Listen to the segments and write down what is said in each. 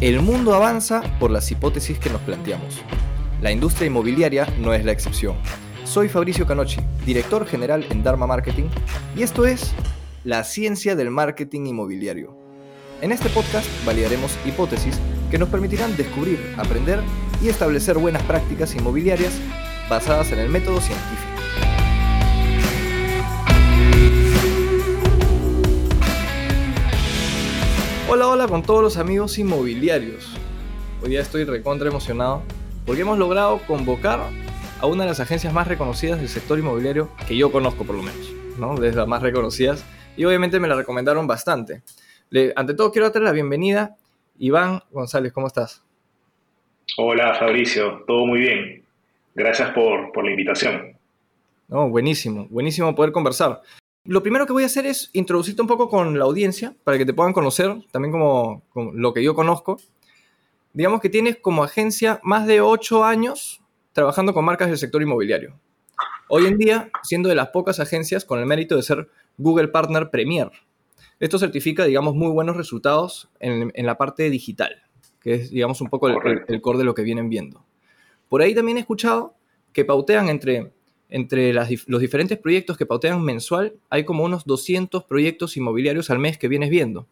El mundo avanza por las hipótesis que nos planteamos. La industria inmobiliaria no es la excepción. Soy Fabricio Canochi, director general en Dharma Marketing, y esto es La ciencia del marketing inmobiliario. En este podcast validaremos hipótesis que nos permitirán descubrir, aprender y establecer buenas prácticas inmobiliarias basadas en el método científico. Hola, hola con todos los amigos inmobiliarios. Hoy día estoy recontra emocionado porque hemos logrado convocar a una de las agencias más reconocidas del sector inmobiliario que yo conozco por lo menos, ¿no? De las más reconocidas y obviamente me la recomendaron bastante. ante todo quiero darte la bienvenida Iván González, ¿cómo estás? Hola Fabricio, todo muy bien. Gracias por, por la invitación. No, buenísimo, buenísimo poder conversar. Lo primero que voy a hacer es introducirte un poco con la audiencia para que te puedan conocer, también como, lo que yo conozco. Digamos que tienes como agencia más de ocho años trabajando con marcas del sector inmobiliario. Hoy en día, siendo de las pocas agencias con el mérito de ser Google Partner Premier. Esto certifica, digamos, muy buenos resultados en, la parte digital, que es, digamos, un poco el, el core de lo que vienen viendo. Por ahí también he escuchado que pautean entre entre los diferentes proyectos que pautean mensual, hay como unos 200 proyectos inmobiliarios al mes que vienes viendo.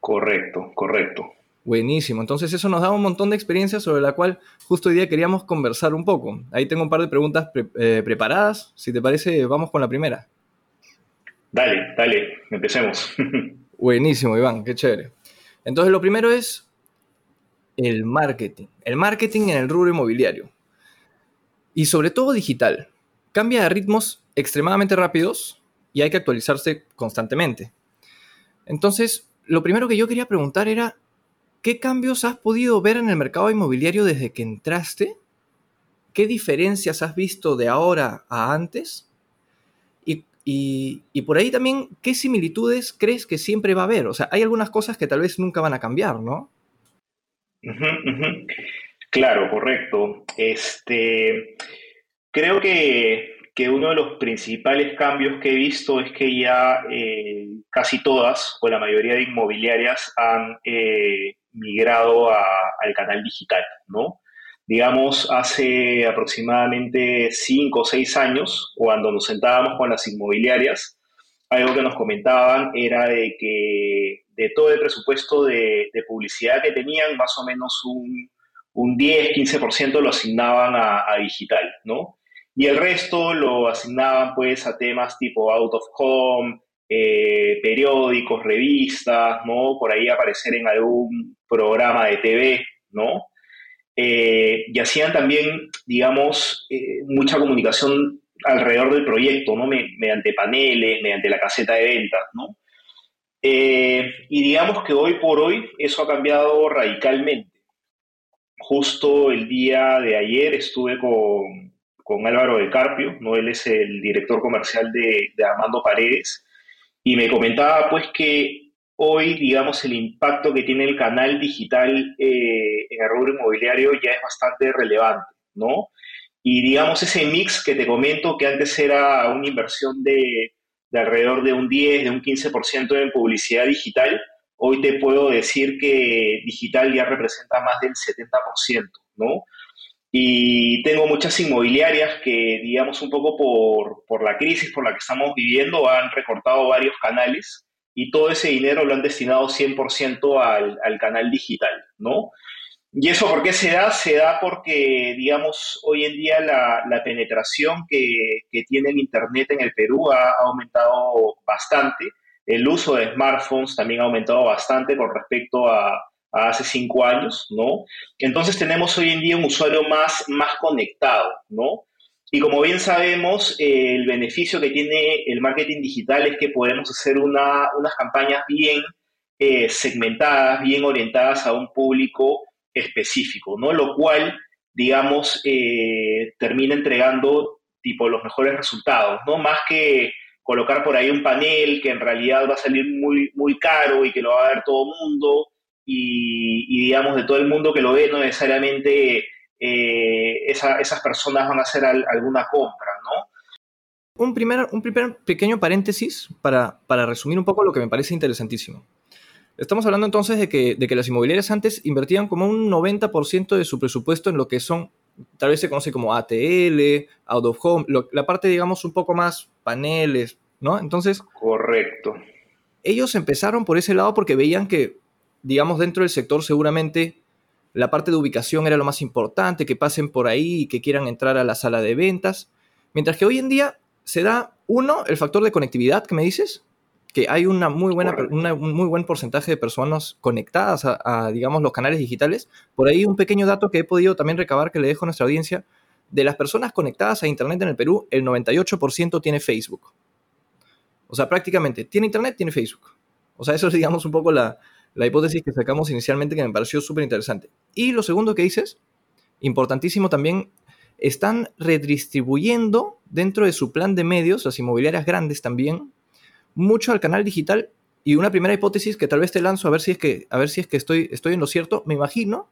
Correcto, correcto. Buenísimo. Entonces eso nos da un montón de experiencia sobre la cual justo hoy día queríamos conversar un poco. Ahí tengo un par de preguntas eh, preparadas. Si te parece, vamos con la primera. Dale, dale, empecemos. Buenísimo, Iván, qué chévere. Entonces lo primero es el marketing. El marketing en el rubro inmobiliario y sobre todo digital. Cambia de ritmos extremadamente rápidos y hay que actualizarse constantemente. Entonces, lo primero que yo quería preguntar era, ¿qué cambios has podido ver en el mercado inmobiliario desde que entraste? ¿Qué diferencias has visto de ahora a antes? Y, por ahí también, ¿qué similitudes crees que siempre va a haber? O sea, hay algunas cosas que tal vez nunca van a cambiar, ¿no? Claro, correcto. Este, creo que, uno de los principales cambios que he visto es que ya eh, casi todas o la mayoría de inmobiliarias han eh, migrado al canal digital, ¿no? Digamos, hace aproximadamente cinco o seis años, cuando nos sentábamos con las inmobiliarias, algo que nos comentaban era de que de todo el presupuesto de publicidad que tenían, más o menos un un 10, 15% lo asignaban a, digital, ¿no? Y el resto lo asignaban pues a temas tipo out of home, eh, periódicos, revistas, ¿no? Por ahí aparecer en algún programa de TV, ¿no? Eh, y hacían también, digamos, eh, mucha comunicación alrededor del proyecto, ¿no? mediante paneles, mediante la caseta de ventas, ¿no? y digamos que hoy por hoy eso ha cambiado radicalmente justo el día de ayer estuve con, con Álvaro de Carpio, ¿no? él es el director comercial de, Armando Paredes, y me comentaba pues que hoy, digamos, el impacto que tiene el canal digital eh, en el rubro inmobiliario ya es bastante relevante, ¿no? Y digamos, ese mix que te comento que antes era una inversión de, de alrededor de un 10, de un 15% en publicidad digital, Hoy te puedo decir que digital ya representa más del 70%, ¿no? Y tengo muchas inmobiliarias que, digamos, un poco por, la crisis por la que estamos viviendo, han recortado varios canales y todo ese dinero lo han destinado 100% al, al canal digital, ¿no? ¿Y eso por qué se da? Se da porque, digamos, hoy en día la, penetración que, que, tiene el Internet en el Perú ha aumentado bastante el uso de smartphones también ha aumentado bastante con respecto a, hace cinco años, ¿no? Entonces tenemos hoy en día un usuario más, más conectado, ¿no? Y como bien sabemos, el beneficio que tiene el marketing digital es que podemos hacer unas campañas bien eh, segmentadas, bien orientadas a un público específico, ¿no? Lo cual, digamos, eh, termina entregando tipo los mejores resultados, ¿no? Más que colocar por ahí un panel que en realidad va a salir muy, muy caro y que lo va a ver todo el mundo y, digamos de todo el mundo que lo ve no necesariamente eh, esas personas van a hacer alguna compra, ¿no? Un primer, un primer pequeño paréntesis para, para resumir un poco lo que me parece interesantísimo. Estamos hablando entonces de que, de que las inmobiliarias antes invertían como un 90% de su presupuesto en lo que son, tal vez se conoce como ATL, Out of Home, la parte, digamos, un poco más paneles, ¿no? Entonces. Correcto. Ellos empezaron por ese lado porque veían que, digamos, dentro del sector seguramente la parte de ubicación era lo más importante, que pasen por ahí y que quieran entrar a la sala de ventas. Mientras que hoy en día se da, uno, el factor de conectividad que me dices, que hay una muy buena, un muy buen porcentaje de personas conectadas a, digamos, los canales digitales. Por ahí un pequeño dato que he podido también recabar que le dejo a nuestra audiencia. De las personas conectadas a Internet en el Perú, el 98% tiene Facebook. O sea, prácticamente, tiene Internet, tiene Facebook. O sea, eso es, digamos, un poco la, la hipótesis que sacamos inicialmente que me pareció súper interesante. Y lo segundo que dices, importantísimo también, están redistribuyendo dentro de su plan de medios, las inmobiliarias grandes también, mucho al canal digital y una primera hipótesis que tal vez te lanzo a ver si es que, a ver si es que estoy, estoy en lo cierto, me imagino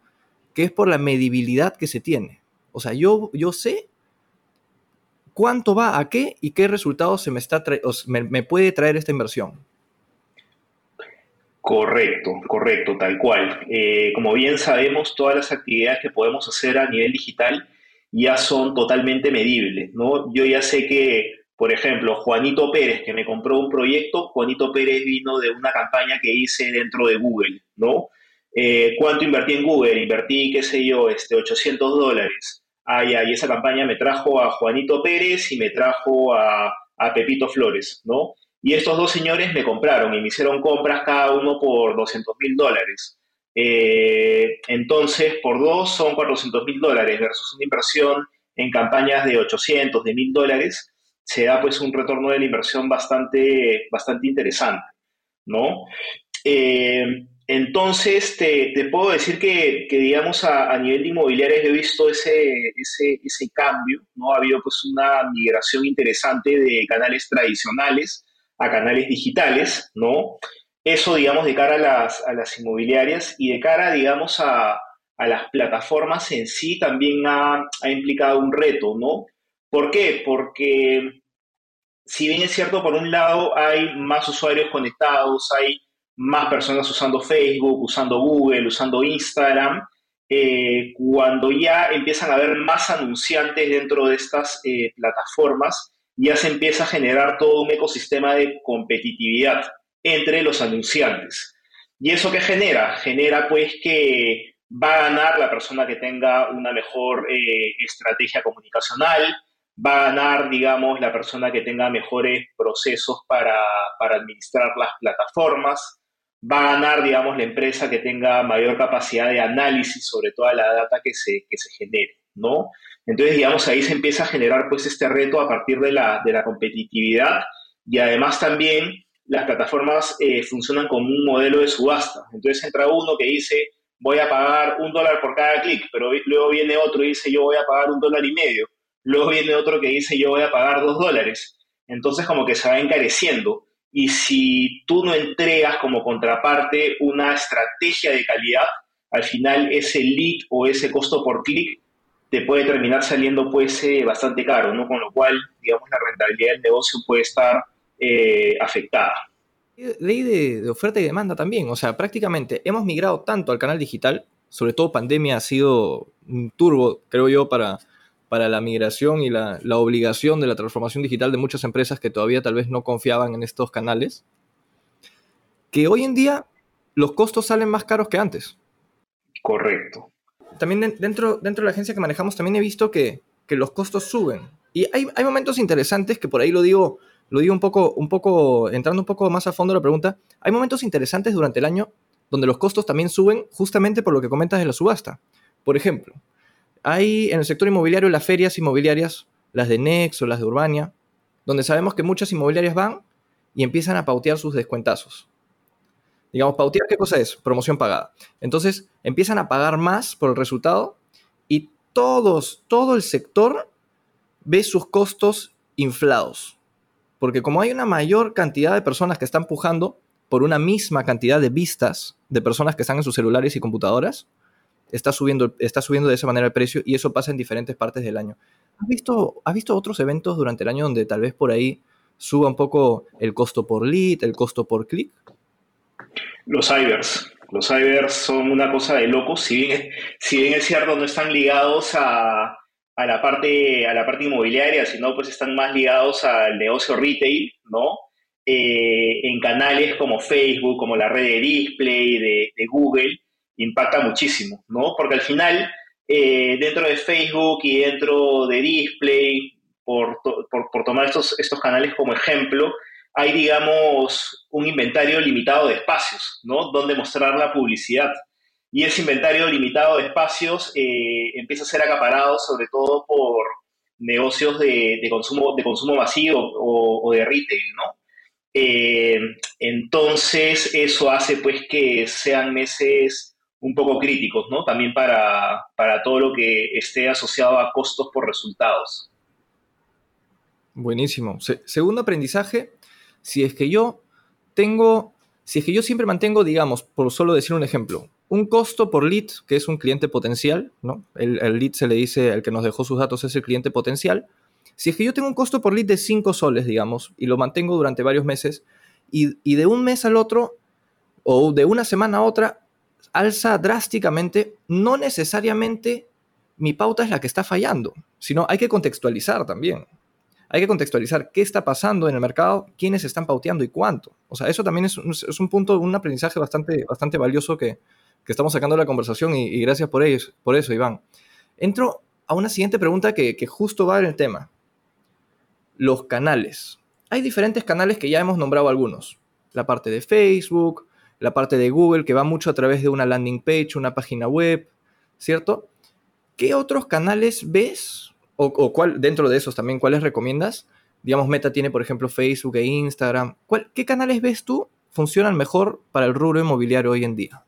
que es por la medibilidad que se tiene. O sea, yo, yo sé cuánto va a qué y qué resultados se me, está me, puede traer esta inversión. Correcto, correcto, tal cual. Eh, como bien sabemos, todas las actividades que podemos hacer a nivel digital ya son totalmente medibles, ¿no? Yo ya sé que por ejemplo, Juanito Pérez, que me compró un proyecto, Juanito Pérez vino de una campaña que hice dentro de Google, ¿no? Eh, ¿Cuánto invertí en Google? Invertí, qué sé yo, este, 800 dólares. Ah, ya, y esa campaña me trajo a Juanito Pérez y me trajo a, Pepito Flores, ¿no? Y estos dos señores me compraron y me hicieron compras cada uno por 200 mil dólares. Eh, entonces, por dos son 400 mil dólares versus una inversión en campañas de 800, de mil dólares se da pues un retorno de la inversión bastante, bastante interesante, ¿no? Eh, entonces, te, puedo decir que, digamos, a, nivel de inmobiliarias he visto ese, ese, cambio, ¿no? Ha habido pues una migración interesante de canales tradicionales a canales digitales, ¿no? Eso, digamos, de cara a las, a las inmobiliarias y de cara, digamos, a, a las plataformas en sí también ha, ha implicado un reto, ¿no? ¿Por qué? Porque si bien es cierto, por un lado hay más usuarios conectados, hay más personas usando Facebook, usando Google, usando Instagram, eh, cuando ya empiezan a haber más anunciantes dentro de estas eh, plataformas, ya se empieza a generar todo un ecosistema de competitividad entre los anunciantes. ¿Y eso qué genera? Genera pues que va a ganar la persona que tenga una mejor eh, estrategia comunicacional, va a ganar, digamos, la persona que tenga mejores procesos para, administrar las plataformas, va a ganar, digamos, la empresa que tenga mayor capacidad de análisis sobre toda la data que se, se genere, ¿no? Entonces, digamos, ahí se empieza a generar, pues, este reto a partir de la, de la competitividad y además también las plataformas eh, funcionan como un modelo de subasta. Entonces entra uno que dice, voy a pagar un dólar por cada clic, pero luego viene otro y dice, yo voy a pagar un dólar y medio luego viene otro que dice yo voy a pagar dos dólares. Entonces como que se va encareciendo. Y si tú no entregas como contraparte una estrategia de calidad, al final ese lead o ese costo por clic te puede terminar saliendo pues eh, bastante caro, ¿no? Con lo cual, digamos, la rentabilidad del negocio puede estar eh, afectada. Ley de, de, oferta y demanda también, o sea, prácticamente hemos migrado tanto al canal digital, sobre todo pandemia ha sido un turbo, creo yo, para, para la migración y la, obligación de la transformación digital de muchas empresas que todavía tal vez no confiaban en estos canales, que hoy en día los costos salen más caros que antes. Correcto. También dentro, dentro de la agencia que manejamos también he visto que, los costos suben. Y hay, momentos interesantes que por ahí lo digo, lo digo un poco, un poco, entrando un poco más a fondo la pregunta, hay momentos interesantes durante el año donde los costos también suben justamente por lo que comentas de la subasta. Por ejemplo, hay en el sector inmobiliario las ferias inmobiliarias, las de Nex o las de Urbania, donde sabemos que muchas inmobiliarias van y empiezan a pautear sus descuentazos. Digamos, pautear, ¿qué cosa es? Promoción pagada. Entonces, empiezan a pagar más por el resultado y todos, todo el sector ve sus costos inflados. Porque como hay una mayor cantidad de personas que están pujando por una misma cantidad de vistas de personas que están en sus celulares y computadoras, está subiendo, está subiendo de esa manera el precio y eso pasa en diferentes partes del año. ¿Has visto, ¿Has visto otros eventos durante el año donde tal vez por ahí suba un poco el costo por lead, el costo por clic? Los cybers. Los cybers son una cosa de locos. Si bien, si bien es cierto, no están ligados a, a, la parte, a la parte inmobiliaria, sino pues están más ligados al negocio retail, ¿no? Eh, en canales como Facebook, como la red de display de, de Google, impacta muchísimo, ¿no? Porque al final, eh, dentro de Facebook y dentro de display, por, por, tomar estos, estos canales como ejemplo, hay, digamos, un inventario limitado de espacios, ¿no? Donde mostrar la publicidad. Y ese inventario limitado de espacios eh, empieza a ser acaparado sobre todo por negocios de, consumo, de consumo masivo o, de retail, ¿no? Eh, entonces, eso hace pues que sean meses un poco críticos, ¿no? También para, para todo lo que esté asociado a costos por resultados. Buenísimo. segundo aprendizaje, si es que yo tengo, si es que yo siempre mantengo, digamos, por solo decir un ejemplo, un costo por lead, que es un cliente potencial, ¿no? El, lead se le dice, el que nos dejó sus datos es el cliente potencial. Si es que yo tengo un costo por lead de 5 soles, digamos, y lo mantengo durante varios meses, y, y de un mes al otro, o de una semana a otra, alza drásticamente, no necesariamente mi pauta es la que está fallando, sino hay que contextualizar también hay que contextualizar qué está pasando en el mercado, quiénes están pauteando y cuánto. O sea, eso también es, un punto, un aprendizaje bastante, bastante valioso que, estamos sacando de la conversación y, gracias por, ellos, por eso, Iván. Entro a una siguiente pregunta que, que justo va en el tema. Los canales. Hay diferentes canales que ya hemos nombrado algunos. La parte de Facebook, la parte de Google, que va mucho a través de una landing page, una página web, ¿cierto? ¿Qué otros canales ves o, cuál, dentro de esos también, ¿cuáles recomiendas? Digamos, Meta tiene, por ejemplo, Facebook e Instagram. ¿Qué canales ves tú funcionan mejor para el rubro inmobiliario hoy en día?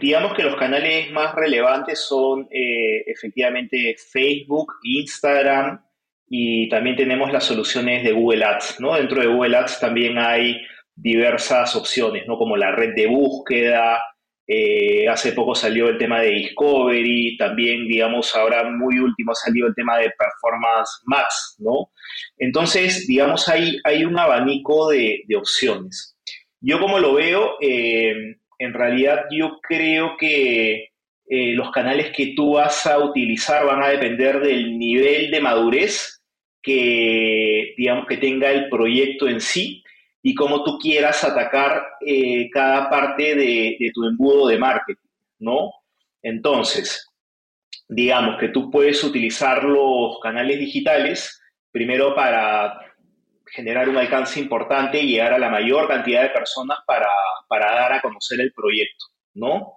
Digamos que los canales más relevantes son eh, efectivamente Facebook, Instagram y también tenemos las soluciones de Google Ads. ¿no? Dentro de Google Ads también hay diversas opciones, ¿no? como la red de búsqueda, eh, hace poco salió el tema de Discovery, también, digamos, ahora muy último ha salido el tema de Performance Max, ¿no? Entonces, digamos, hay, hay un abanico de, opciones. Yo como lo veo, eh, en realidad yo creo que eh, los canales que tú vas a utilizar van a depender del nivel de madurez que, digamos, que tenga el proyecto en sí y cómo tú quieras atacar eh, cada parte de, tu embudo de marketing, ¿no? Entonces, digamos que tú puedes utilizar los canales digitales primero para generar un alcance importante y llegar a la mayor cantidad de personas para, dar a conocer el proyecto, ¿no?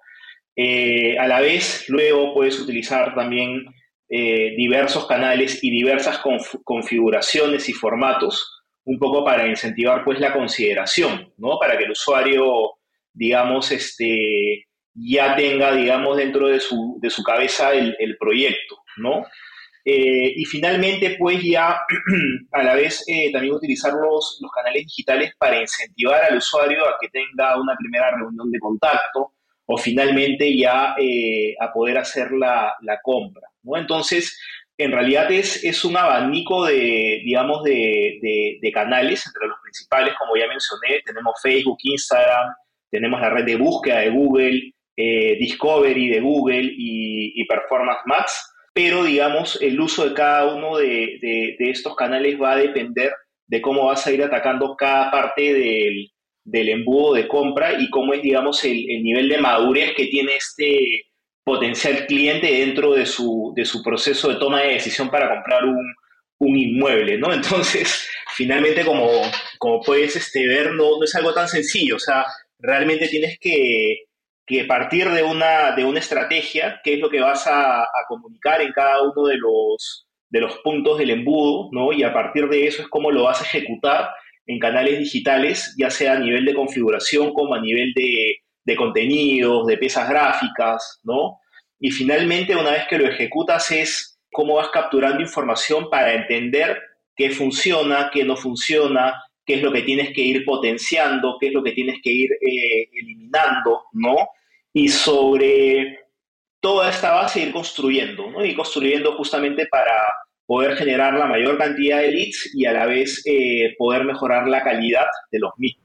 Eh, a la vez, luego puedes utilizar también eh, diversos canales y diversas configuraciones y formatos un poco para incentivar pues la consideración, ¿no? Para que el usuario, digamos, este, ya tenga, digamos, dentro de su, de su cabeza el, proyecto, ¿no? Eh, y finalmente, pues ya a la vez eh, también utilizar los, los, canales digitales para incentivar al usuario a que tenga una primera reunión de contacto o finalmente ya eh, a poder hacer la, la compra, ¿no? Entonces, en realidad es, es un abanico de, digamos, de, de, canales, entre los principales, como ya mencioné, tenemos Facebook, Instagram, tenemos la red de búsqueda de Google, eh, Discovery de Google y, Performance Max, pero digamos, el uso de cada uno de, de, estos canales va a depender de cómo vas a ir atacando cada parte del, del embudo de compra y cómo es, digamos, el, el nivel de madurez que tiene este, potencial cliente dentro de su, de su proceso de toma de decisión para comprar un, un inmueble, ¿no? Entonces, finalmente, como, como puedes este, ver, no, no, es algo tan sencillo, o sea, realmente tienes que, que, partir de una, de una estrategia, que es lo que vas a, a, comunicar en cada uno de los, de los puntos del embudo, ¿no? Y a partir de eso es cómo lo vas a ejecutar en canales digitales, ya sea a nivel de configuración como a nivel de, de contenidos, de piezas gráficas, ¿no? Y finalmente, una vez que lo ejecutas, es cómo vas capturando información para entender qué funciona, qué no funciona, qué es lo que tienes que ir potenciando, qué es lo que tienes que ir eh, eliminando, ¿no? Y sobre toda esta base ir construyendo, ¿no? Ir construyendo justamente para poder generar la mayor cantidad de leads y a la vez eh, poder mejorar la calidad de los mismos.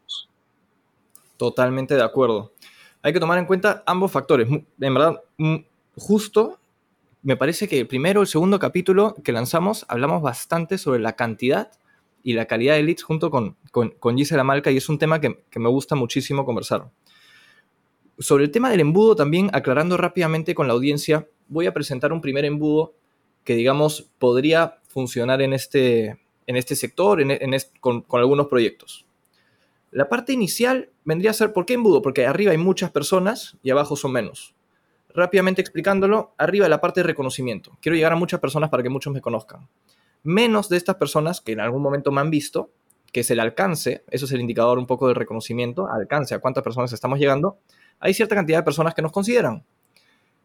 Totalmente de acuerdo. Hay que tomar en cuenta ambos factores. En verdad, justo me parece que el primero, el segundo capítulo que lanzamos, hablamos bastante sobre la cantidad y la calidad de leads junto con, con, Gisela Malca y es un tema que, que, me gusta muchísimo conversar. Sobre el tema del embudo también, aclarando rápidamente con la audiencia, voy a presentar un primer embudo que digamos podría funcionar en este, en este sector, en, con, con algunos proyectos. La parte inicial vendría a ser, ¿por qué embudo? Porque arriba hay muchas personas y abajo son menos rápidamente explicándolo, arriba de la parte de reconocimiento. Quiero llegar a muchas personas para que muchos me conozcan. Menos de estas personas que en algún momento me han visto, que es el alcance, eso es el indicador un poco del reconocimiento, alcance, a cuántas personas estamos llegando, hay cierta cantidad de personas que nos consideran.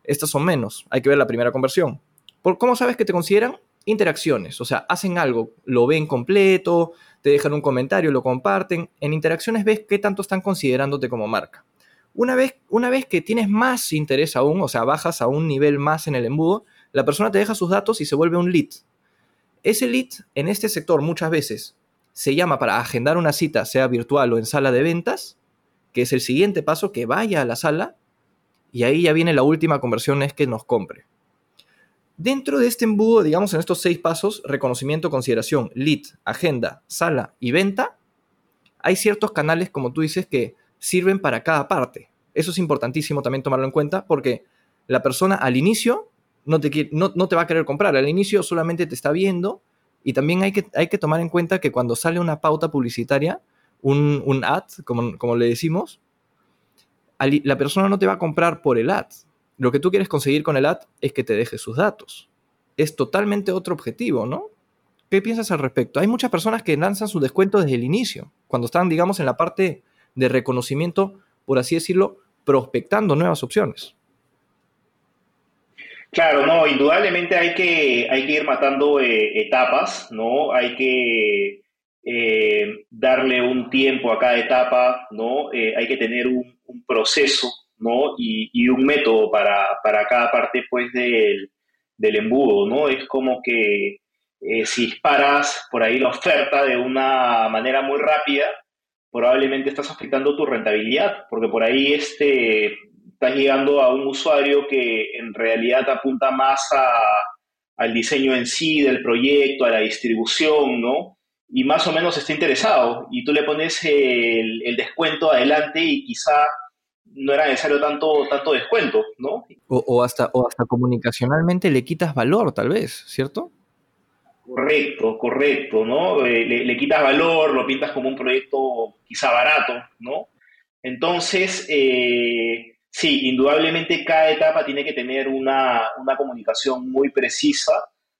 Estas son menos, hay que ver la primera conversión. ¿Por cómo sabes que te consideran? Interacciones, o sea, hacen algo, lo ven completo, te dejan un comentario, lo comparten. En interacciones ves qué tanto están considerándote como marca. Una vez, una vez que tienes más interés aún, o sea, bajas a un nivel más en el embudo, la persona te deja sus datos y se vuelve un lead. Ese lead en este sector muchas veces se llama para agendar una cita, sea virtual o en sala de ventas, que es el siguiente paso, que vaya a la sala y ahí ya viene la última conversión, es que nos compre. Dentro de este embudo, digamos en estos seis pasos, reconocimiento, consideración, lead, agenda, sala y venta, hay ciertos canales, como tú dices, que sirven para cada parte. Eso es importantísimo también tomarlo en cuenta porque la persona al inicio no te, no, te va a querer comprar, al inicio solamente te está viendo y también hay que, hay que tomar en cuenta que cuando sale una pauta publicitaria, un, un ad, como, como, le decimos, la persona no te va a comprar por el ad. Lo que tú quieres conseguir con el ad es que te deje sus datos. Es totalmente otro objetivo, ¿no? ¿Qué piensas al respecto? Hay muchas personas que lanzan su descuento desde el inicio, cuando están, digamos, en la parte de reconocimiento, por así decirlo, prospectando nuevas opciones. Claro, no, indudablemente hay que, hay que ir matando eh, etapas, ¿no? Hay que eh, darle un tiempo a cada etapa, ¿no? Eh, hay que tener un, proceso, ¿no? Y, un método para, cada parte, pues, del, del, embudo, ¿no? Es como que si disparas por ahí la oferta de una manera muy rápida, probablemente estás afectando tu rentabilidad, porque por ahí este, estás llegando a un usuario que en realidad apunta más al diseño en sí del proyecto, a la distribución, ¿no? Y más o menos está interesado y tú le pones el, descuento adelante y quizá no era necesario tanto, tanto descuento, ¿no? O, hasta, o hasta comunicacionalmente le quitas valor, tal vez, ¿cierto? Correcto, correcto, ¿no? Eh, le, quitas valor, lo pintas como un proyecto quizá barato, ¿no? Entonces, eh, sí, indudablemente cada etapa tiene que tener una, comunicación muy precisa,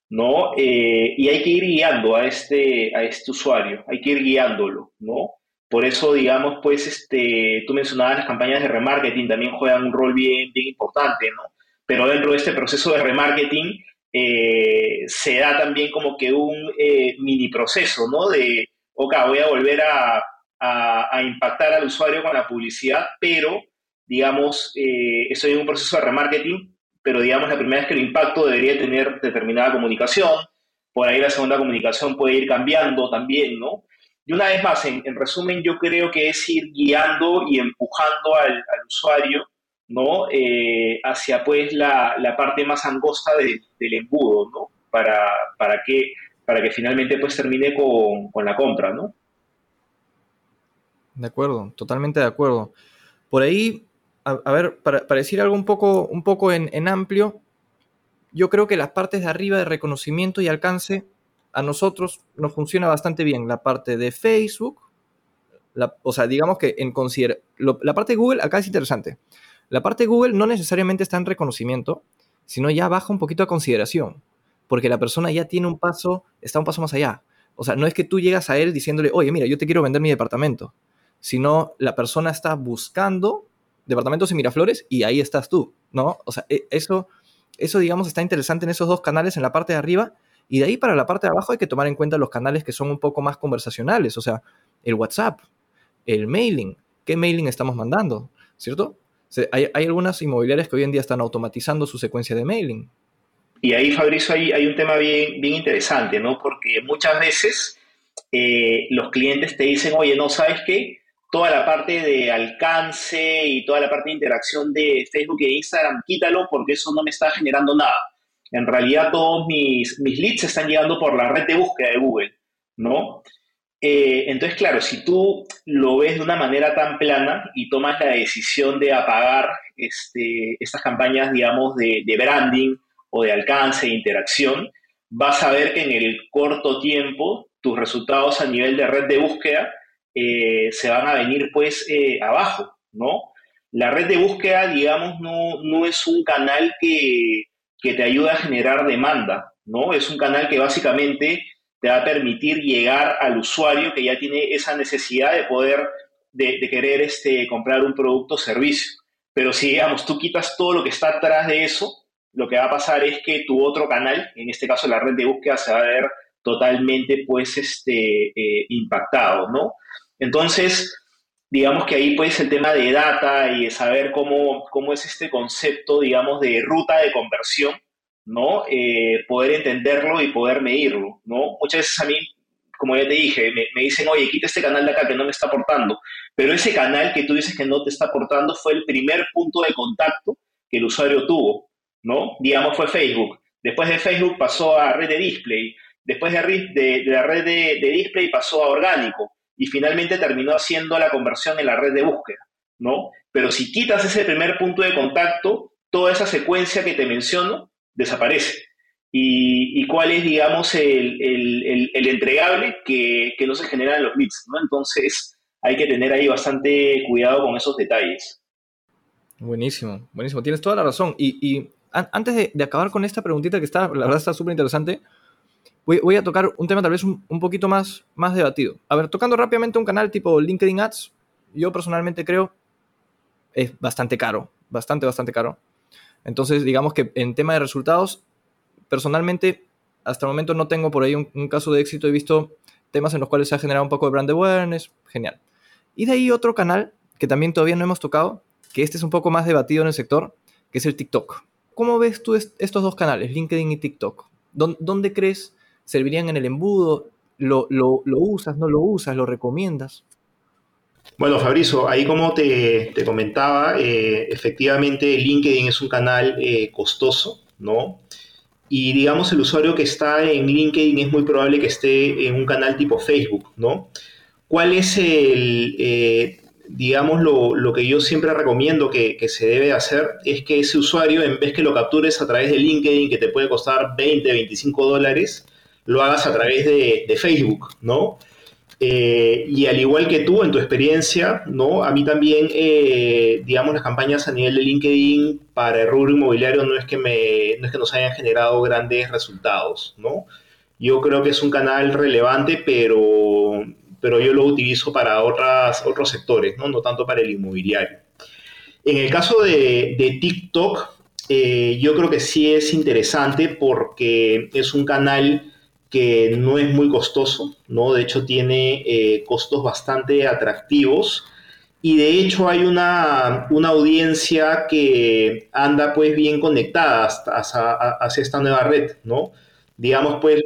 ¿no? Eh, y hay que ir guiando a este, a este usuario, hay que ir guiándolo, ¿no? Por eso, digamos, pues, este, tú mencionabas las campañas de remarketing, también juegan un rol bien, bien importante, ¿no? Pero dentro de este proceso de remarketing, eh, se da también como que un eh, mini proceso, ¿no? De, ok, voy a volver a, impactar al usuario con la publicidad, pero, digamos, eh, estoy en un proceso de remarketing, pero, digamos, la primera vez que lo impacto debería tener determinada comunicación, por ahí la segunda comunicación puede ir cambiando también, ¿no? Y una vez más, en, resumen, yo creo que es ir guiando y empujando al, usuario ¿no? Eh, hacia pues la, parte más angosta del embudo, ¿no? Para, para, que, para que finalmente pues termine con, la compra, ¿no? De acuerdo, totalmente de acuerdo. Por ahí, a, ver, para, decir algo un poco, un poco en, amplio, yo creo que las partes de arriba de reconocimiento y alcance a nosotros nos funciona bastante bien. La parte de Facebook, o sea, digamos que en considera, la parte de Google acá es interesante. La parte de Google no necesariamente está en reconocimiento, sino ya baja un poquito a consideración, porque la persona ya tiene un paso, está un paso más allá. O sea, no es que tú llegas a él diciéndole, oye, mira, yo te quiero vender mi departamento, sino la persona está buscando departamentos en Miraflores y ahí estás tú, ¿no? O sea, e, eso, eso, digamos, está interesante en esos dos canales en la parte de arriba. Y de ahí para la parte de abajo hay que tomar en cuenta los canales que son un poco más conversacionales, o sea, el WhatsApp, el mailing, qué mailing estamos mandando, ¿cierto? Hay, algunas inmobiliarias que hoy en día están automatizando su secuencia de mailing. Y ahí, Fabrizio, hay, hay un tema bien, bien interesante, ¿no? Porque muchas veces eh, los clientes te dicen, oye, no, ¿sabes qué? toda la parte de alcance y toda la parte de interacción de Facebook e Instagram, quítalo porque eso no me está generando nada. En realidad todos mis, mis leads están llegando por la red de búsqueda de Google, ¿no? Eh, entonces, claro, si tú lo ves de una manera tan plana y tomas la decisión de apagar este, estas campañas, digamos, de, branding o de alcance, de interacción, vas a ver que en el corto tiempo tus resultados a nivel de red de búsqueda eh, se van a venir pues eh, abajo, ¿no? La red de búsqueda, digamos, no, no es un canal que, que, te ayuda a generar demanda, ¿no? Es un canal que básicamente te va a permitir llegar al usuario que ya tiene esa necesidad de poder, de, querer este, comprar un producto o servicio. Pero si, digamos, tú quitas todo lo que está atrás de eso, lo que va a pasar es que tu otro canal, en este caso la red de búsqueda, se va a ver totalmente pues este, eh, impactado, ¿no? Entonces, digamos que ahí pues el tema de data y de saber cómo, cómo es este concepto, digamos, de ruta de conversión, ¿no? Eh, poder entenderlo y poder medirlo, ¿no? Muchas veces a mí, como ya te dije, me, me, dicen, oye, quita este canal de acá que no me está aportando, pero ese canal que tú dices que no te está aportando fue el primer punto de contacto que el usuario tuvo, ¿no? Digamos, fue Facebook. Después de Facebook pasó a red de display, después de, de, de la red de, de display pasó a orgánico, y finalmente terminó haciendo la conversión en la red de búsqueda, ¿no? Pero si quitas ese primer punto de contacto, toda esa secuencia que te menciono desaparece. ¿Y, cuál es, digamos, el, entregable que, no se genera en los leads, ¿no? Entonces hay que tener ahí bastante cuidado con esos detalles. Buenísimo, buenísimo, tienes toda la razón. Y, y antes de, de, acabar con esta preguntita que está, la verdad está súper interesante, voy, a tocar un tema tal vez un, poquito más, más debatido. A ver, tocando rápidamente un canal tipo LinkedIn Ads, yo personalmente creo es bastante caro, bastante, bastante caro. Entonces, digamos que en tema de resultados, personalmente, hasta el momento no tengo por ahí un, un, caso de éxito. He visto temas en los cuales se ha generado un poco de brand awareness, genial. Y de ahí otro canal que también todavía no hemos tocado, que este es un poco más debatido en el sector, que es el TikTok. ¿Cómo ves tú estos dos canales, LinkedIn y TikTok? ¿Dónde crees servirían en el embudo? ¿Lo, lo, usas, no lo usas, lo recomiendas? Bueno, Fabrizio, ahí como te, te comentaba, eh, efectivamente LinkedIn es un canal eh, costoso, ¿no? Y digamos, el usuario que está en LinkedIn es muy probable que esté en un canal tipo Facebook, ¿no? ¿Cuál es el, eh, digamos, lo, lo, que yo siempre recomiendo que, que, se debe hacer? Es que ese usuario, en vez que lo captures a través de LinkedIn, que te puede costar 20, 25 dólares, lo hagas a través de, de Facebook, ¿no? Eh, y al igual que tú, en tu experiencia, ¿no? A mí también, eh, digamos, las campañas a nivel de LinkedIn para el rubro inmobiliario no es que, me, no es que nos hayan generado grandes resultados, ¿no? Yo creo que es un canal relevante, pero, pero yo lo utilizo para otras, otros sectores, ¿no? No tanto para el inmobiliario. En el caso de, de TikTok, eh, yo creo que sí es interesante porque es un canal que no es muy costoso, ¿no? De hecho tiene eh, costos bastante atractivos y de hecho hay una, una, audiencia que anda pues bien conectada hacia, esta nueva red, ¿no? Digamos pues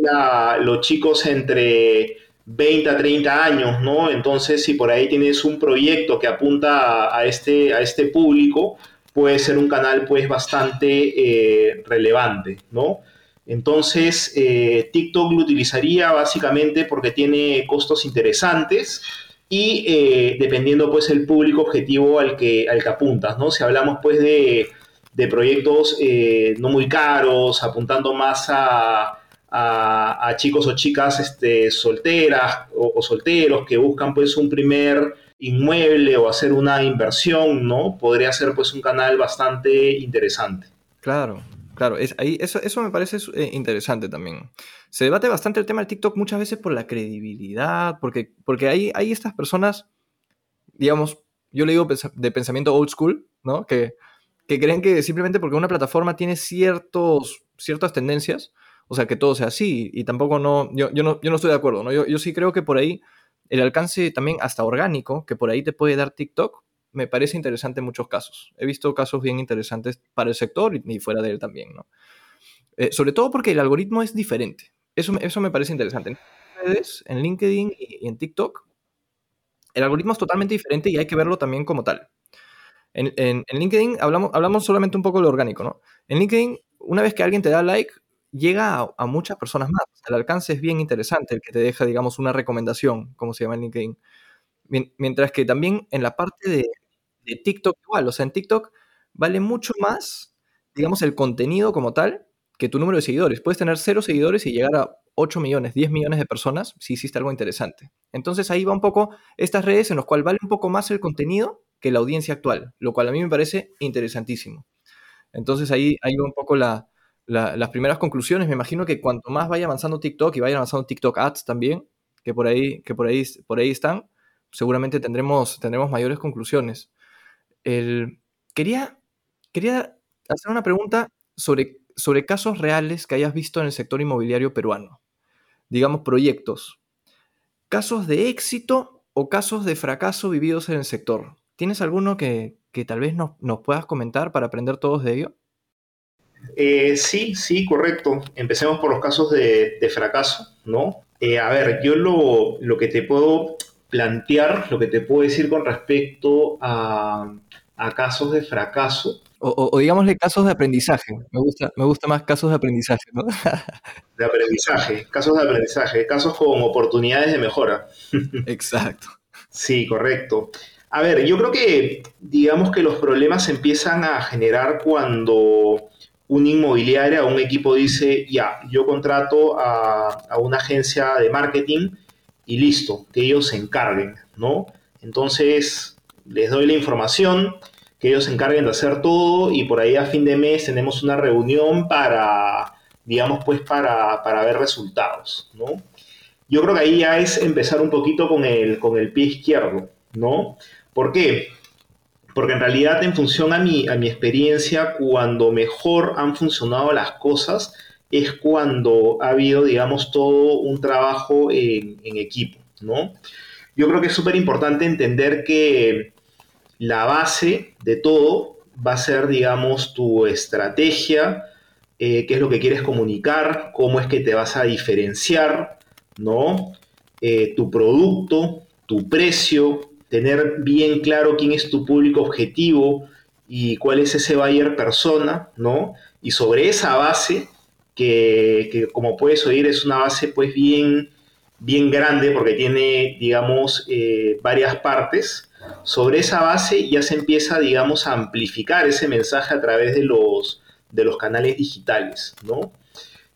los chicos entre 20 a 30 años, ¿no? Entonces si por ahí tienes un proyecto que apunta a, a este, a este público, puede ser un canal pues bastante eh, relevante, ¿no? Entonces, eh, TikTok lo utilizaría básicamente porque tiene costos interesantes y eh, dependiendo pues el público objetivo al que, al que apuntas, ¿no? Si hablamos pues de, de proyectos eh, no muy caros, apuntando más a, a, chicos o chicas este, solteras o, o, solteros que buscan pues un primer inmueble o hacer una inversión, ¿no? Podría ser pues un canal bastante interesante. Claro, Claro, eso, me parece eh, interesante también. Se debate bastante el tema del TikTok muchas veces por la credibilidad, porque, porque hay, hay estas personas, digamos, yo le digo de pensamiento old school, ¿no? Que, que creen que simplemente porque una plataforma tiene ciertos, ciertas tendencias, o sea, que todo sea así, y tampoco no, yo, yo no, yo no estoy de acuerdo, ¿no? Yo sí creo que por ahí el alcance también hasta orgánico, que por ahí te puede dar TikTok, me parece interesante en muchos casos. He visto casos bien interesantes para el sector y, fuera de él también, ¿no? Eh, sobre todo porque el algoritmo es diferente. Eso, eso me parece interesante. En LinkedIn y en TikTok, el algoritmo es totalmente diferente y hay que verlo también como tal. En, en, LinkedIn hablamos, hablamos solamente un poco de lo orgánico, ¿no? En LinkedIn, una vez que alguien te da like, llega a, muchas personas más. El alcance es bien interesante, el que te deja, digamos, una recomendación, como se llama en LinkedIn. Mientras que también en la parte de, de TikTok igual, o sea, en TikTok vale mucho más, digamos, el contenido como tal que tu número de seguidores. Puedes tener cero seguidores y llegar a 8 millones, 10 millones de personas si hiciste algo interesante. Entonces ahí va un poco estas redes en las cuales vale un poco más el contenido que la audiencia actual, lo cual a mí me parece interesantísimo. Entonces ahí, ahí va un poco la, las primeras conclusiones. Me imagino que cuanto más vaya avanzando TikTok y vaya avanzando TikTok Ads también, que por ahí, que por ahí, por ahí están, seguramente tendremos, tendremos mayores conclusiones. El, quería, quería hacer una pregunta sobre sobre casos reales que hayas visto en el sector inmobiliario peruano. Digamos, proyectos. Casos de éxito o casos de fracaso vividos en el sector. ¿Tienes alguno que, tal vez nos, puedas comentar para aprender todos de ello? Eh, sí, sí, correcto. Empecemos por los casos de, fracaso, ¿no? Eh, a ver, yo lo, lo, que te puedo plantear, lo que te puedo decir con respecto a, a casos de fracaso, o, digámosle casos de aprendizaje. Me gusta, me gusta más casos de aprendizaje, ¿no? de aprendizaje, casos de aprendizaje, casos con oportunidades de mejora. Exacto. Sí, correcto. A ver, yo creo que digamos que los problemas se empiezan a generar cuando un inmobiliario o un equipo dice, ya, yo contrato a, a una agencia de marketing y listo, que ellos se encarguen, ¿no? Entonces, les doy la información, que ellos se encarguen de hacer todo y por ahí a fin de mes tenemos una reunión para, digamos, pues para, ver resultados, ¿no? Yo creo que ahí ya es empezar un poquito con el, con el pie izquierdo, ¿no? ¿Por qué? Porque en realidad en función a mi, a mi experiencia, cuando mejor han funcionado las cosas es cuando ha habido, digamos, todo un trabajo en, equipo, ¿no? Yo creo que es súper importante entender que la base de todo va a ser, digamos, tu estrategia, eh, qué es lo que quieres comunicar, cómo es que te vas a diferenciar, ¿no? Eh, tu producto, tu precio, tener bien claro quién es tu público objetivo y cuál es ese buyer persona, ¿no? Y sobre esa base, que, como puedes oír es una base pues bien, bien grande porque tiene, digamos, eh, varias partes, sobre esa base ya se empieza, digamos, a amplificar ese mensaje a través de los, de los canales digitales, ¿no?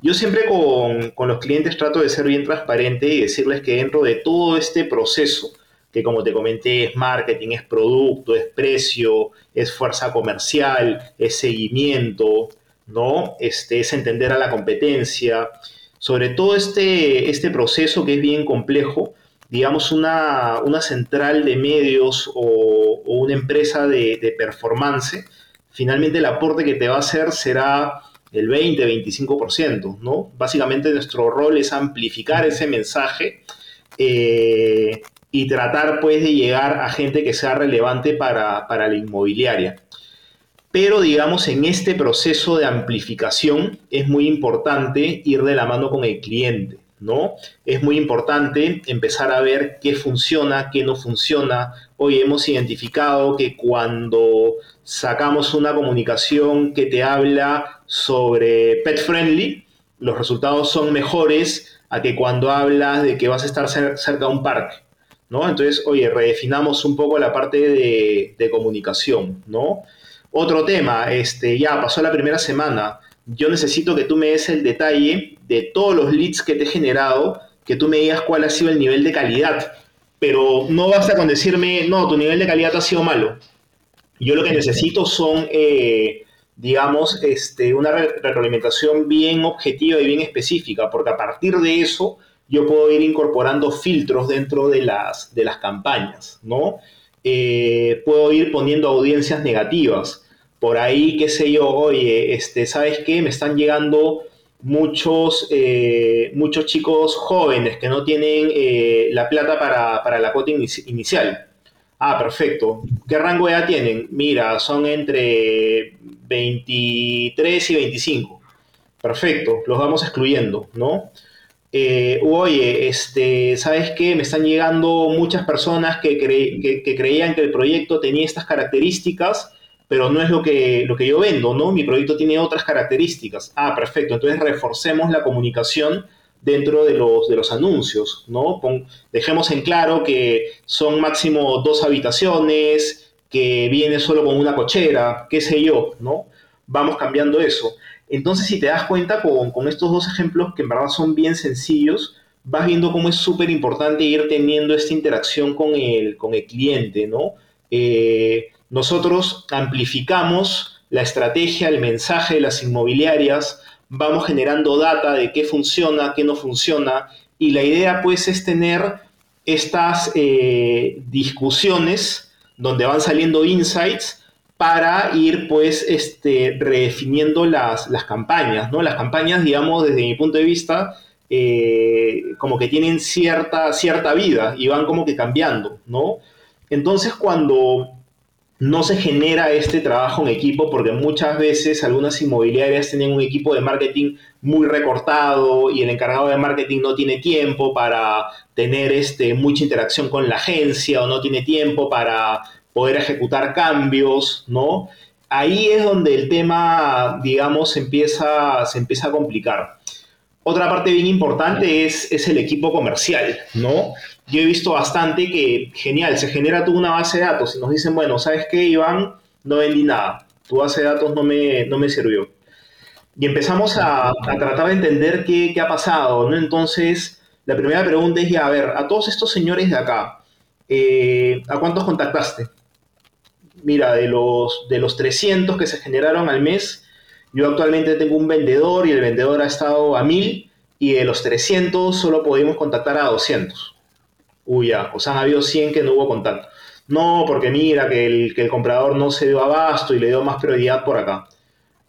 Yo siempre con, con, los clientes trato de ser bien transparente y decirles que dentro de todo este proceso, que como te comenté es marketing, es producto, es precio, es fuerza comercial, es seguimiento, ¿no? Este, es entender a la competencia. Sobre todo este, este proceso que es bien complejo, digamos, una, central de medios o, una empresa de, performance, finalmente el aporte que te va a hacer será el 20-25%, ¿no? Básicamente nuestro rol es amplificar ese mensaje eh, y tratar, pues, de llegar a gente que sea relevante para, para la inmobiliaria. Pero, digamos, en este proceso de amplificación es muy importante ir de la mano con el cliente. ¿no? Es muy importante empezar a ver qué funciona, qué no funciona. Hoy hemos identificado que cuando sacamos una comunicación que te habla sobre pet friendly, los resultados son mejores a que cuando hablas de que vas a estar cerca de un parque. ¿no? Entonces, oye, redefinamos un poco la parte de, comunicación, ¿no? Otro tema, este, ya pasó la primera semana, yo necesito que tú me des el detalle de todos los leads que te he generado, que tú me digas cuál ha sido el nivel de calidad. Pero no basta con decirme, no, tu nivel de calidad ha sido malo. Yo lo que necesito son, eh, digamos, este, una retroalimentación bien objetiva y bien específica, porque a partir de eso yo puedo ir incorporando filtros dentro de las, de las campañas, ¿no? Eh, puedo ir poniendo audiencias negativas por ahí, qué sé yo, oye, este, ¿sabes qué? Me están llegando muchos, eh, muchos chicos jóvenes que no tienen eh, la plata para, la cuota inicial. Ah, perfecto. ¿Qué rango de edad tienen? Mira, son entre 23 y 25. Perfecto, los vamos excluyendo, ¿no? eh, oye, este, ¿sabes qué? Me están llegando muchas personas que, que, creían que el proyecto tenía estas características, pero no es lo que, lo que yo vendo, ¿no? Mi proyecto tiene otras características. Ah, perfecto. Entonces reforcemos la comunicación dentro de los, de los anuncios, ¿no? dejemos en claro que son máximo dos habitaciones, que viene solo con una cochera, qué sé yo, ¿no? Vamos cambiando eso. Entonces, si te das cuenta con, estos dos ejemplos, que en verdad son bien sencillos, vas viendo cómo es súper importante ir teniendo esta interacción con el, con el cliente, ¿no? Eh, nosotros amplificamos la estrategia, el mensaje de las inmobiliarias, vamos generando data de qué funciona, qué no funciona, y la idea pues es tener estas eh, discusiones donde van saliendo insights para ir pues este, redefiniendo las, las, campañas, ¿no? Las campañas, digamos, desde mi punto de vista, eh, como que tienen cierta, cierta vida y van como que cambiando, ¿no? Entonces cuando no se genera este trabajo en equipo, porque muchas veces algunas inmobiliarias tienen un equipo de marketing muy recortado y el encargado de marketing no tiene tiempo para tener este, mucha interacción con la agencia o no tiene tiempo para poder ejecutar cambios, ¿no? Ahí es donde el tema, digamos, se empieza, se empieza a complicar. Otra parte bien importante es, es el equipo comercial, ¿no? Yo he visto bastante que, genial, se genera toda una base de datos y nos dicen, bueno, ¿sabes qué, Iván? No vendí nada, tu base de datos no me, no me sirvió. Y empezamos a, a tratar de entender qué, qué, ha pasado, ¿no? Entonces, la primera pregunta es, ya, a ver, a todos estos señores de acá, eh, ¿a cuántos contactaste? mira, de los, de los 300 que se generaron al mes, yo actualmente tengo un vendedor y el vendedor ha estado a 1000 y de los 300 solo pudimos contactar a 200. Uy, ya, o sea, han habido 100 que no hubo contacto. No, porque mira que el, que el comprador no se dio abasto y le dio más prioridad por acá.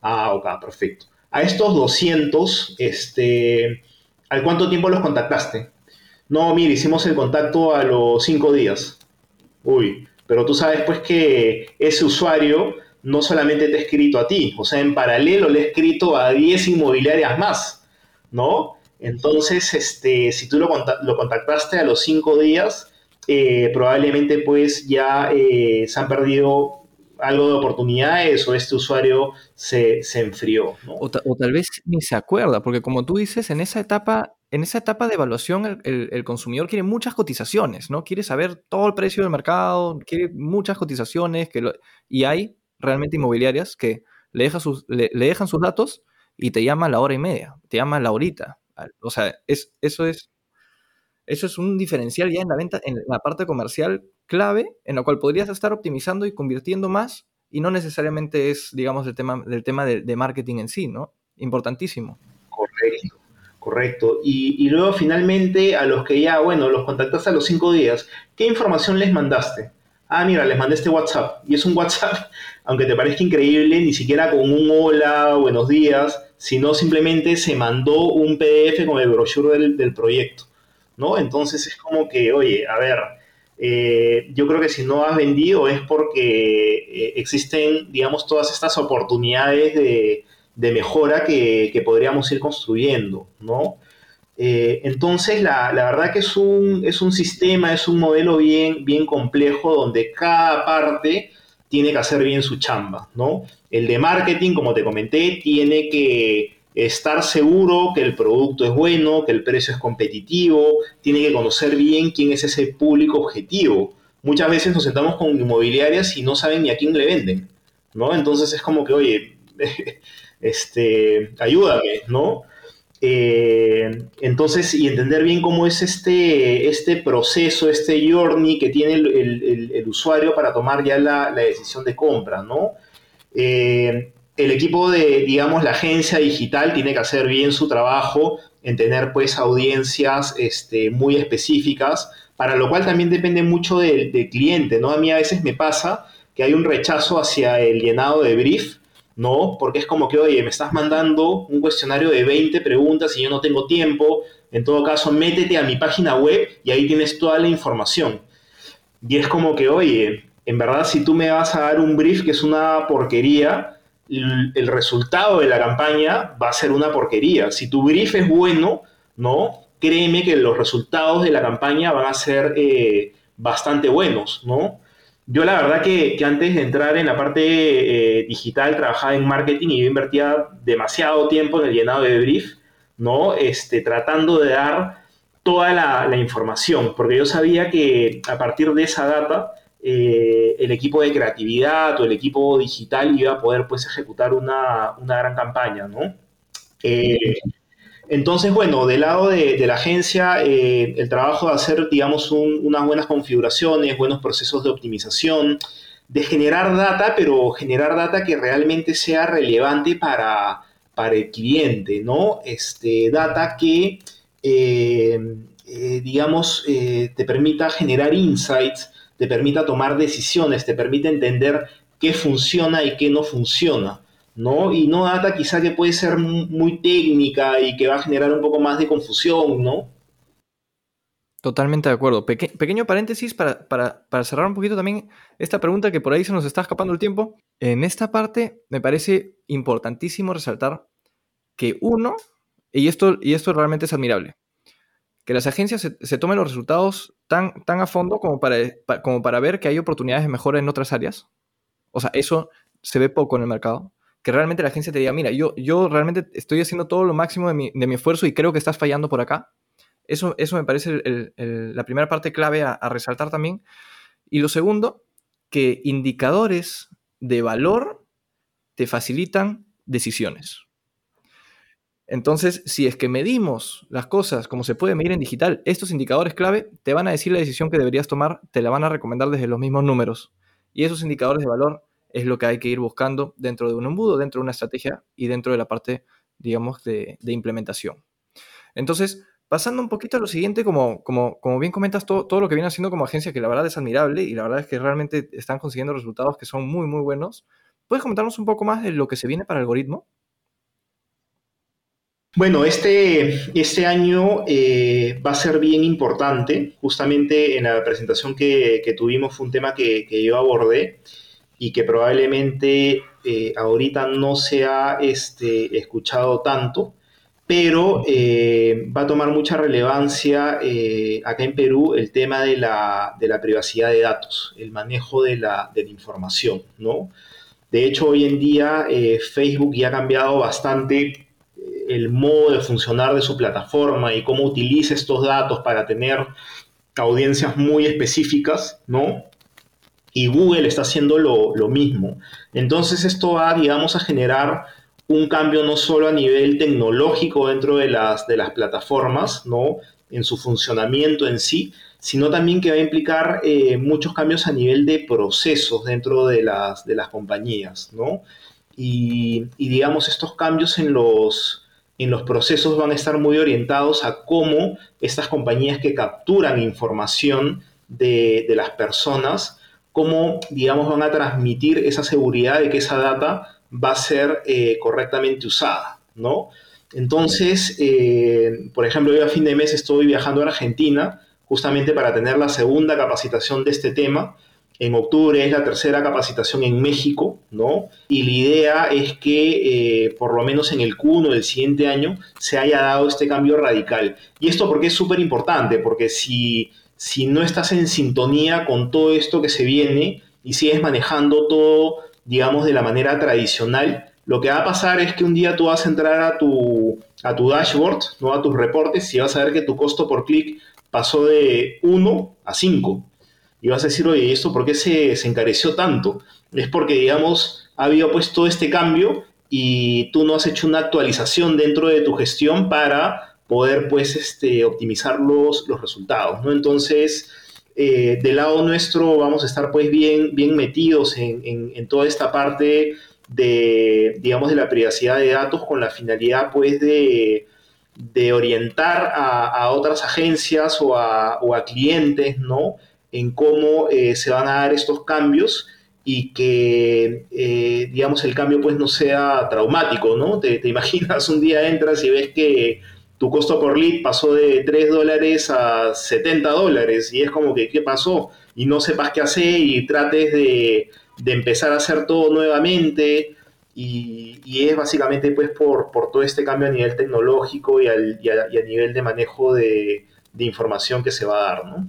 Ah, ok, perfecto. A estos 200, este, ¿al cuánto tiempo los contactaste? No, mira, hicimos el contacto a los 5 días. Uy, pero tú sabes pues que ese usuario no solamente te ha escrito a ti, o sea, en paralelo le ha escrito a 10 inmobiliarias más, ¿no? Entonces, este, si tú lo, contactaste a los 5 días, eh, probablemente pues ya eh, se han perdido algo de oportunidades o este usuario se, enfrió. O, tal vez ni se acuerda, porque como tú dices, en esa etapa en esa etapa de evaluación el, consumidor quiere muchas cotizaciones, ¿no? Quiere saber todo el precio del mercado, quiere muchas cotizaciones, que y hay realmente inmobiliarias que le, sus, le, dejan sus datos y te llaman la hora y media, te llaman la horita. O sea, es, eso, es, eso es un diferencial ya en la venta, en la parte comercial clave, en la cual podrías estar optimizando y convirtiendo más, y no necesariamente es, digamos, el tema, del tema de, marketing en sí, ¿no? Importantísimo. Correcto. Correcto. Y, luego finalmente a los que ya, bueno, los contactaste a los cinco días, ¿qué información les mandaste? Ah, mira, les mandé este WhatsApp. Y es un WhatsApp, aunque te parezca increíble, ni siquiera con un hola, buenos días, sino simplemente se mandó un PDF con el brochure del, proyecto. ¿No? Entonces es como que, oye, a ver, eh, yo creo que si no has vendido es porque eh, existen, digamos, todas estas oportunidades de, de mejora que, podríamos ir construyendo, ¿no? Eh, entonces, la, verdad que es un, es un sistema, es un modelo bien, bien complejo donde cada parte tiene que hacer bien su chamba, ¿no? El de marketing, como te comenté, tiene que estar seguro que el producto es bueno, que el precio es competitivo, tiene que conocer bien quién es ese público objetivo. Muchas veces nos sentamos con inmobiliarias y no saben ni a quién le venden, ¿no? Entonces es como que, oye, este, ayúdame, ¿no? Eh, entonces, y entender bien cómo es este, este proceso, este journey que tiene el, usuario para tomar ya la, decisión de compra, ¿no? Eh, el equipo de, digamos, la agencia digital tiene que hacer bien su trabajo en tener, pues, audiencias este, muy específicas, para lo cual también depende mucho del, del cliente, ¿no? A mí a veces me pasa que hay un rechazo hacia el llenado de brief, ¿no? Porque es como que, oye, me estás mandando un cuestionario de 20 preguntas y yo no tengo tiempo. En todo caso, métete a mi página web y ahí tienes toda la información. Y es como que, oye, en verdad, si tú me vas a dar un brief que es una porquería, el resultado de la campaña va a ser una porquería. Si tu brief es bueno, ¿no? créeme que los resultados de la campaña van a ser eh, bastante buenos, ¿no? Yo la verdad que, antes de entrar en la parte eh, digital trabajaba en marketing y yo invertía demasiado tiempo en el llenado de brief, ¿no? Este, tratando de dar toda la, información, porque yo sabía que a partir de esa data eh, el equipo de creatividad o el equipo digital iba a poder pues ejecutar una, una gran campaña, ¿no? Entonces, bueno, del lado de, la agencia, eh, el trabajo de hacer, digamos, unas buenas configuraciones, buenos procesos de optimización, de generar data, pero generar data que realmente sea relevante para, el cliente, ¿no? Este, data que, eh, eh, digamos, te permita generar insights, te permita tomar decisiones, te permita entender qué funciona y qué no funciona. ¿no? Y no data quizá que puede ser muy técnica y que va a generar un poco más de confusión, ¿no? Totalmente de acuerdo. pequeño paréntesis para, cerrar un poquito también esta pregunta que por ahí se nos está escapando el tiempo. En esta parte me parece importantísimo resaltar que uno, y esto, y esto realmente es admirable, que las agencias se, tomen los resultados tan, tan a fondo como para, como para ver que hay oportunidades de mejora en otras áreas. O sea, eso se ve poco en el mercado que realmente la agencia te diga, mira, yo, yo realmente estoy haciendo todo lo máximo de mi, de mi esfuerzo y creo que estás fallando por acá. Eso, eso me parece la primera parte clave a, resaltar también. Y lo segundo, que indicadores de valor te facilitan decisiones. Entonces, si es que medimos las cosas como se puede medir en digital, estos indicadores clave te van a decir la decisión que deberías tomar, te la van a recomendar desde los mismos números. Y esos indicadores de valor es lo que hay que ir buscando dentro de un embudo, dentro de una estrategia y dentro de la parte, digamos, de, implementación. Entonces, pasando un poquito a lo siguiente, como, como, como bien comentas, todo, todo, lo que viene haciendo como agencia, que la verdad es admirable y la verdad es que realmente están consiguiendo resultados que son muy, muy buenos. ¿Puedes comentarnos un poco más de lo que se viene para algoritmo? Bueno, este, este año eh, va a ser bien importante. Justamente en la presentación que, tuvimos fue un tema que, que yo abordé y que probablemente eh, ahorita no se ha este, escuchado tanto, pero eh, va a tomar mucha relevancia eh, acá en Perú el tema de la, privacidad de datos, el manejo de la, información, ¿no? De hecho, hoy en día Facebook ya ha cambiado bastante el modo de funcionar de su plataforma y cómo utiliza estos datos para tener audiencias muy específicas, ¿no? y Google está haciendo lo, mismo. Entonces esto va, digamos, a generar un cambio no solo a nivel tecnológico dentro de las, de las plataformas, ¿no? en su funcionamiento en sí, sino también que va a implicar eh, muchos cambios a nivel de procesos dentro de las, de las compañías. ¿no? Y, digamos, estos cambios en los, en los procesos van a estar muy orientados a cómo estas compañías que capturan información de, de las personas, cómo, digamos, van a transmitir esa seguridad de que esa data va a ser eh, correctamente usada, ¿no? Entonces, eh, por ejemplo, yo a fin de mes estoy viajando a Argentina justamente para tener la segunda capacitación de este tema. En octubre es la tercera capacitación en México, ¿no? Y la idea es que eh, por lo menos en el Q1 del siguiente año se haya dado este cambio radical. Y esto porque es súper importante, porque si si no estás en sintonía con todo esto que se viene y sigues manejando todo, digamos, de la manera tradicional, lo que va a pasar es que un día tú vas a entrar a tu, a tu dashboard, ¿no? a tus reportes, y vas a ver que tu costo por clic pasó de 1 a 5. Y vas a decir, oye, ¿esto por qué se, se encareció tanto? Es porque, digamos, ha habido pues todo este cambio y tú no has hecho una actualización dentro de tu gestión para poder pues este, optimizar los, los resultados, ¿no? Entonces, eh, del lado nuestro vamos a estar pues bien, bien metidos en, en, toda esta parte de, digamos, de la privacidad de datos con la finalidad pues de, de orientar a, a, otras agencias o a, o a, clientes, ¿no? En cómo eh, se van a dar estos cambios y que, eh, digamos, el cambio pues no sea traumático, ¿no? Te, imaginas un día entras y ves que tu costo por lead pasó de 3 dólares a 70 dólares y es como que, ¿qué pasó? Y no sepas qué hacer y trates de, empezar a hacer todo nuevamente. y, es básicamente pues por, por, todo este cambio a nivel tecnológico y, al, y, a, nivel de manejo de, de, información que se va a dar, ¿no?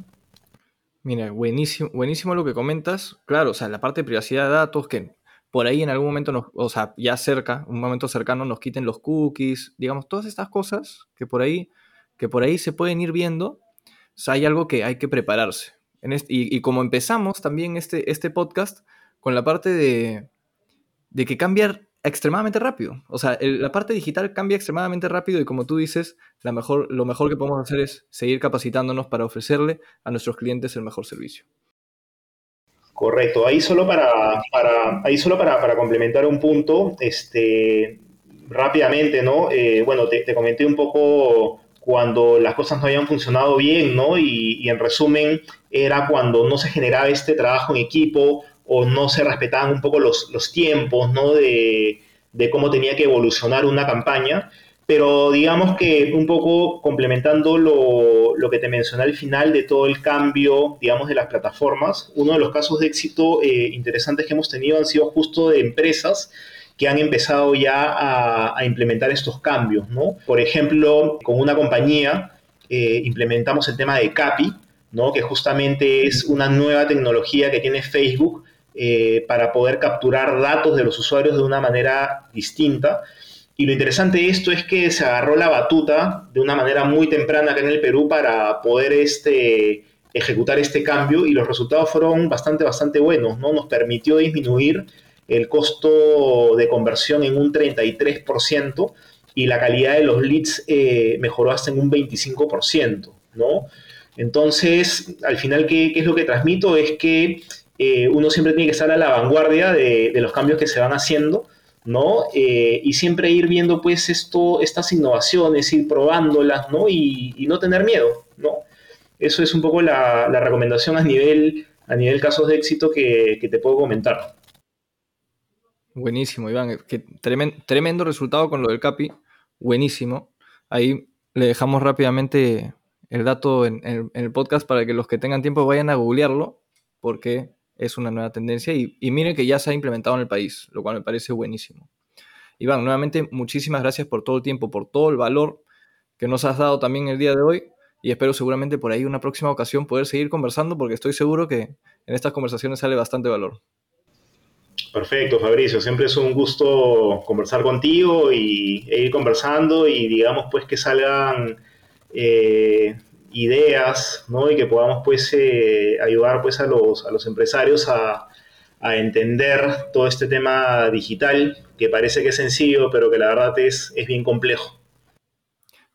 Mira, buenísimo, buenísimo lo que comentas. Claro, o sea, la parte de privacidad de datos que por ahí en algún momento, nos, o sea, ya cerca, un momento cercano nos quiten los cookies, digamos, todas estas cosas que por ahí, que por ahí se pueden ir viendo, hay algo que hay que prepararse. En y, como empezamos también este, este podcast con la parte de, de que cambia extremadamente rápido. O sea, la parte digital cambia extremadamente rápido y como tú dices, la mejor, lo mejor que podemos hacer es seguir capacitándonos para ofrecerle a nuestros clientes el mejor servicio. Correcto, ahí solo para, ahí solo para, complementar un punto, este, rápidamente, ¿no? Eh, bueno, te, comenté un poco cuando las cosas no habían funcionado bien, ¿no? Y, en resumen, era cuando no se generaba este trabajo en equipo o no se respetaban un poco los, los tiempos, ¿no? De, de cómo tenía que evolucionar una campaña. Pero digamos que un poco complementando lo, lo, que te mencioné al final de todo el cambio, digamos, de las plataformas, uno de los casos de éxito eh, interesantes que hemos tenido han sido justo de empresas que han empezado ya a, a implementar estos cambios, ¿no? Por ejemplo, con una compañía eh, implementamos el tema de CAPI, ¿no? Que justamente es una nueva tecnología que tiene Facebook eh, para poder capturar datos de los usuarios de una manera distinta y lo interesante de esto es que se agarró la batuta de una manera muy temprana acá en el Perú para poder este, ejecutar este cambio y los resultados fueron bastante, bastante buenos. ¿no? Nos permitió disminuir el costo de conversión en un 33% y la calidad de los leads eh, mejoró hasta en un 25%. ¿no? Entonces, al final, ¿qué, es lo que transmito? Es que eh, uno siempre tiene que estar a la vanguardia de, los cambios que se van haciendo ¿no? Eh, y siempre ir viendo, pues, esto, estas innovaciones, ir probándolas, ¿no? Y, no tener miedo, ¿no? Eso es un poco la, recomendación a nivel, a nivel casos de éxito que, te puedo comentar. Buenísimo, Iván. tremendo, resultado con lo del CAPI. Buenísimo. Ahí le dejamos rápidamente el dato en el podcast para que los que tengan tiempo vayan a googlearlo, porque es una nueva tendencia y, miren que ya se ha implementado en el país, lo cual me parece buenísimo. Iván, nuevamente muchísimas gracias por todo el tiempo, por todo el valor que nos has dado también el día de hoy y espero seguramente por ahí una próxima ocasión poder seguir conversando porque estoy seguro que en estas conversaciones sale bastante valor. Perfecto, Fabricio. Siempre es un gusto conversar contigo y e ir conversando y digamos pues que salgan eh, ideas, ¿no? Y que podamos, pues, eh, ayudar, pues, a los, a los empresarios a, a, entender todo este tema digital, que parece que es sencillo, pero que la verdad es, es bien complejo.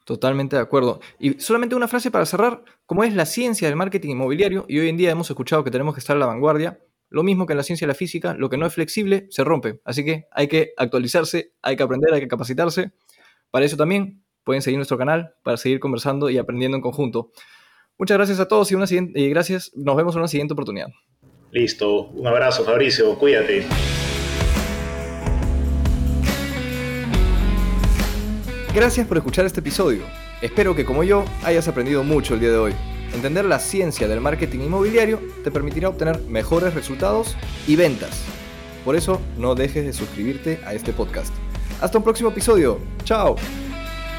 Totalmente de acuerdo. Y solamente una frase para cerrar, como es la ciencia del marketing inmobiliario, y hoy en día hemos escuchado que tenemos que estar a la vanguardia, lo mismo que en la ciencia de la física, lo que no es flexible se rompe. Así que hay que actualizarse, hay que aprender, hay que capacitarse. Para eso también pueden seguir nuestro canal para seguir conversando y aprendiendo en conjunto. Muchas gracias a todos y, una siguiente, y gracias. Nos vemos en una siguiente oportunidad. Listo. Un abrazo, Fabricio. Cuídate. Gracias por escuchar este episodio. Espero que como yo hayas aprendido mucho el día de hoy. Entender la ciencia del marketing inmobiliario te permitirá obtener mejores resultados y ventas. Por eso no dejes de suscribirte a este podcast. Hasta un próximo episodio. Chao.